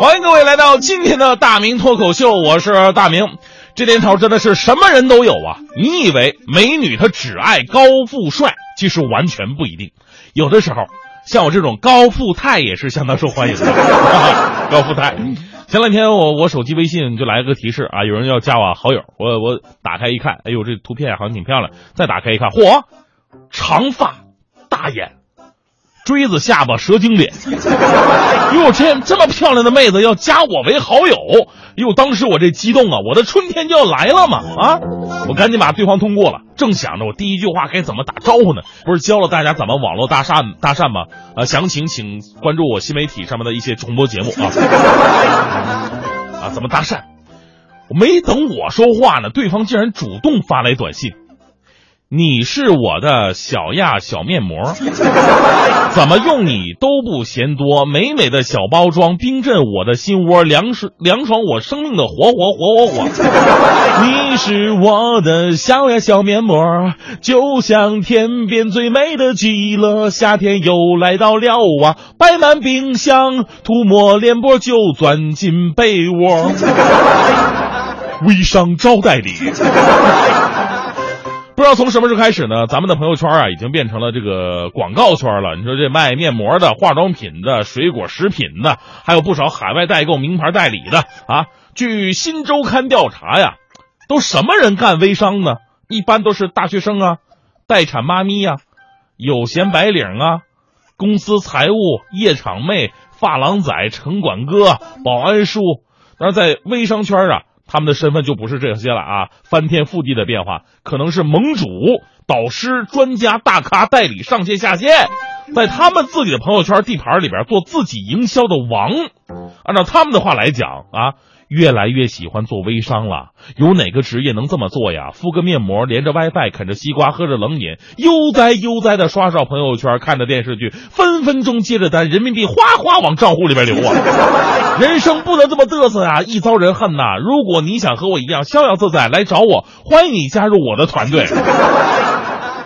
欢迎各位来到今天的大明脱口秀，我是大明。这年头真的是什么人都有啊！你以为美女她只爱高富帅，其实完全不一定。有的时候，像我这种高富态也是相当受欢迎的。高富态。前两天我我手机微信就来了个提示啊，有人要加我好友，我我打开一看，哎呦这图片好像挺漂亮。再打开一看，嚯，长发大眼。锥子下巴蛇精脸，哟，这这么漂亮的妹子要加我为好友，哟，当时我这激动啊，我的春天就要来了嘛啊！我赶紧把对方通过了，正想着我第一句话该怎么打招呼呢？不是教了大家怎么网络搭讪搭讪吗？啊，详情请关注我新媒体上面的一些重播节目啊！啊，怎么搭讪？没等我说话呢，对方竟然主动发来短信。你是我的小亚小面膜，怎么用你都不嫌多。美美的小包装，冰镇我的心窝，凉爽凉爽我生命的火火火火火。你是我的小呀小面膜，就像天边最美的极乐。夏天又来到了啊，摆满冰箱，涂抹脸波就钻进被窝。微商招待礼。不知道从什么时候开始呢，咱们的朋友圈啊，已经变成了这个广告圈了。你说这卖面膜的、化妆品的、水果食品的，还有不少海外代购、名牌代理的啊。据新周刊调查呀，都什么人干微商呢？一般都是大学生啊、待产妈咪呀、有闲白领啊、公司财务、夜场妹、发廊仔、城管哥、保安叔。但是在微商圈啊。他们的身份就不是这些了啊，翻天覆地的变化，可能是盟主、导师、专家、大咖、代理、上线下线，在他们自己的朋友圈地盘里边做自己营销的王。按照他们的话来讲啊。越来越喜欢做微商了，有哪个职业能这么做呀？敷个面膜，连着 WiFi，啃着西瓜，喝着冷饮，悠哉悠哉的刷刷朋友圈，看着电视剧，分分钟接着单，人民币哗哗往账户里边流啊！人生不能这么嘚瑟啊，一遭人恨呐！如果你想和我一样逍遥自在，来找我，欢迎你加入我的团队。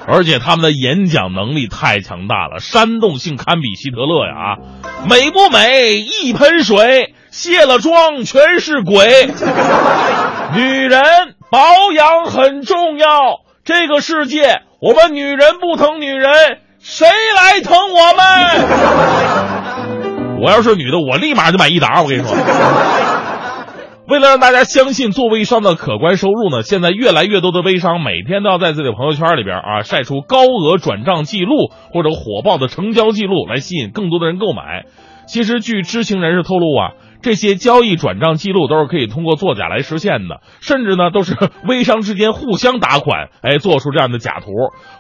而且他们的演讲能力太强大了，煽动性堪比希特勒呀！啊，美不美？一盆水。卸了妆全是鬼，女人保养很重要。这个世界，我们女人不疼女人，谁来疼我们？我要是女的，我立马就买一打。我跟你说，为了让大家相信做微商的可观收入呢，现在越来越多的微商每天都要在自己的朋友圈里边啊晒出高额转账记录或者火爆的成交记录，来吸引更多的人购买。其实，据知情人士透露啊。这些交易转账记录都是可以通过作假来实现的，甚至呢都是微商之间互相打款，哎，做出这样的假图，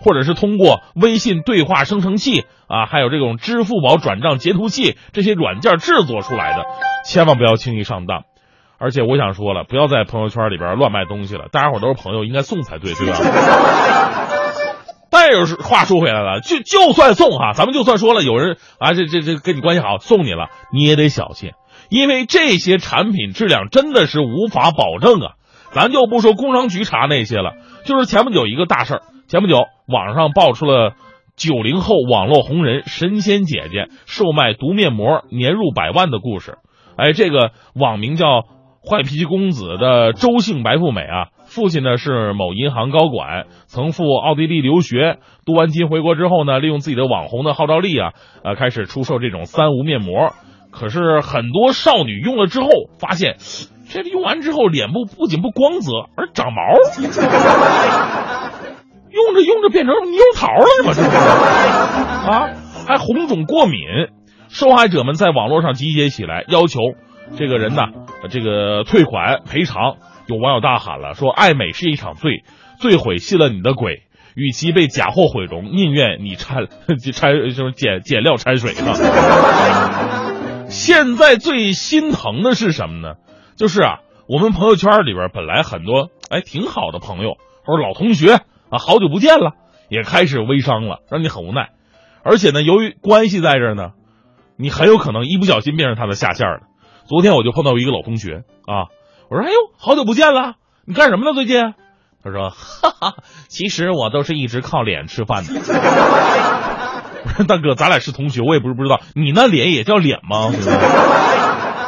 或者是通过微信对话生成器啊，还有这种支付宝转账截图器这些软件制作出来的，千万不要轻易上当。而且我想说了，不要在朋友圈里边乱卖东西了，大家伙都是朋友，应该送才对，对吧？但是话说回来了，就就算送哈，咱们就算说了，有人啊，这这这跟你关系好，送你了，你也得小心。因为这些产品质量真的是无法保证啊！咱就不说工商局查那些了，就是前不久一个大事儿，前不久网上爆出了九零后网络红人神仙姐姐售卖毒面膜年入百万的故事。哎，这个网名叫“坏脾气公子”的周姓白富美啊，父亲呢是某银行高管，曾赴奥地利留学，镀完金回国之后呢，利用自己的网红的号召力啊，呃，开始出售这种三无面膜。可是很多少女用了之后，发现这用完之后脸部不仅不光泽，而长毛，用着用着变成猕猴桃了，是吗？这是啊，还红肿过敏。受害者们在网络上集结起来，要求这个人呢，这个退款赔偿。有网友大喊了，说爱美是一场罪，罪毁信了你的鬼。与其被假货毁容，宁愿你掺掺什么减减料掺水呢。现在最心疼的是什么呢？就是啊，我们朋友圈里边本来很多哎挺好的朋友或者老同学啊，好久不见了，也开始微商了，让你很无奈。而且呢，由于关系在这儿呢，你很有可能一不小心变成他的下线了。昨天我就碰到一个老同学啊，我说：“哎呦，好久不见了，你干什么呢？最近？”他说：“哈哈，其实我都是一直靠脸吃饭的。”我说大哥，咱俩是同学，我也不是不知道，你那脸也叫脸吗？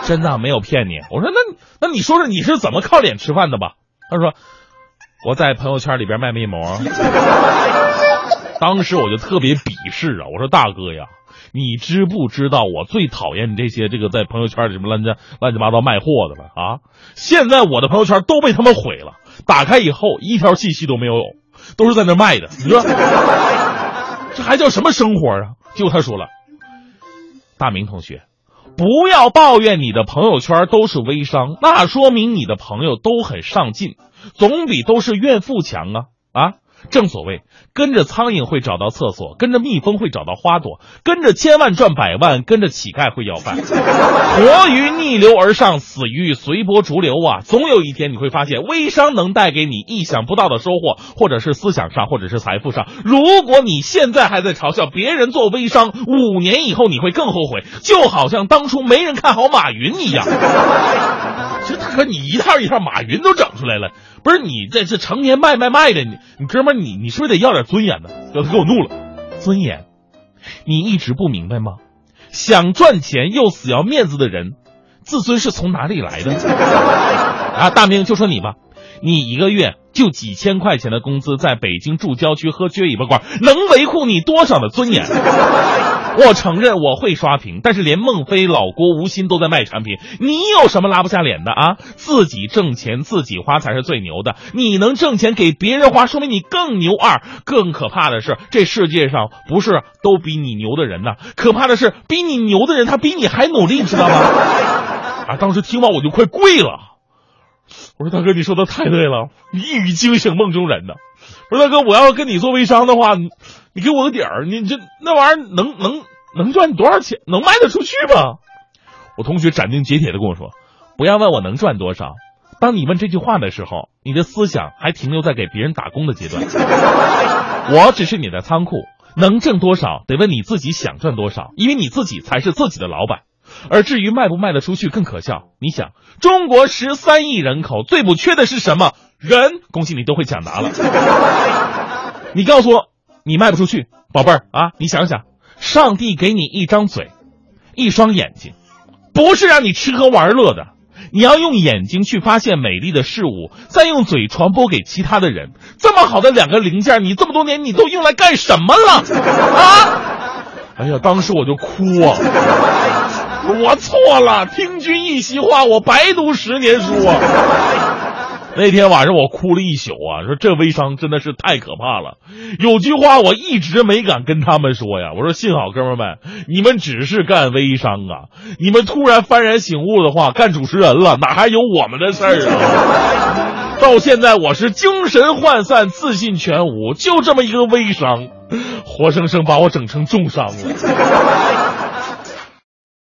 真的没有骗你。我说那那你说说你是怎么靠脸吃饭的吧？他说我在朋友圈里边卖面膜。当时我就特别鄙视啊！我说大哥呀，你知不知道我最讨厌这些这个在朋友圈里什么乱七乱七八糟卖货的了啊？现在我的朋友圈都被他们毁了，打开以后一条信息都没有，都是在那卖的。你说这还叫什么生活啊？就他说了，大明同学，不要抱怨你的朋友圈都是微商，那说明你的朋友都很上进，总比都是怨妇强啊！正所谓，跟着苍蝇会找到厕所，跟着蜜蜂会找到花朵，跟着千万赚百万，跟着乞丐会要饭。活鱼逆流而上，死鱼随波逐流啊！总有一天你会发现，微商能带给你意想不到的收获，或者是思想上，或者是财富上。如果你现在还在嘲笑别人做微商，五年以后你会更后悔，就好像当初没人看好马云一样。其实大哥，你一套一套马云都整出来了。不是你这是成天卖卖卖的，你你哥们你你是不是得要点尊严呢？要他给我怒了，尊严，你一直不明白吗？想赚钱又死要面子的人，自尊是从哪里来的？啊，大明就说你吧，你一个月就几千块钱的工资，在北京住郊区喝撅尾巴馆，能维护你多少的尊严？我承认我会刷屏，但是连孟非、老郭、吴昕都在卖产品，你有什么拉不下脸的啊？自己挣钱自己花才是最牛的，你能挣钱给别人花，说明你更牛二。更可怕的是，这世界上不是都比你牛的人呢，可怕的是比你牛的人他比你还努力，知道吗？啊！当时听完我就快跪了，我说大哥，你说的太对了，一语惊醒梦中人呢。我说大哥，我要跟你做微商的话。你给我个点儿，你这那玩意儿能能能赚多少钱？能卖得出去吗？我同学斩钉截铁的跟我说：“不要问我能赚多少。当你问这句话的时候，你的思想还停留在给别人打工的阶段。我只是你的仓库，能挣多少得问你自己想赚多少，因为你自己才是自己的老板。而至于卖不卖得出去更可笑，你想，中国十三亿人口最不缺的是什么？人。恭喜你都会抢答了。你告诉我。”你卖不出去，宝贝儿啊！你想想，上帝给你一张嘴，一双眼睛，不是让你吃喝玩乐的。你要用眼睛去发现美丽的事物，再用嘴传播给其他的人。这么好的两个零件，你这么多年你都用来干什么了？啊！哎呀，当时我就哭啊！我错了，听君一席话，我白读十年书啊！那天晚上我哭了一宿啊，说这微商真的是太可怕了。有句话我一直没敢跟他们说呀，我说幸好哥们们，你们只是干微商啊，你们突然幡然醒悟的话，干主持人了，哪还有我们的事儿啊？到现在我是精神涣散，自信全无，就这么一个微商，活生生把我整成重伤了。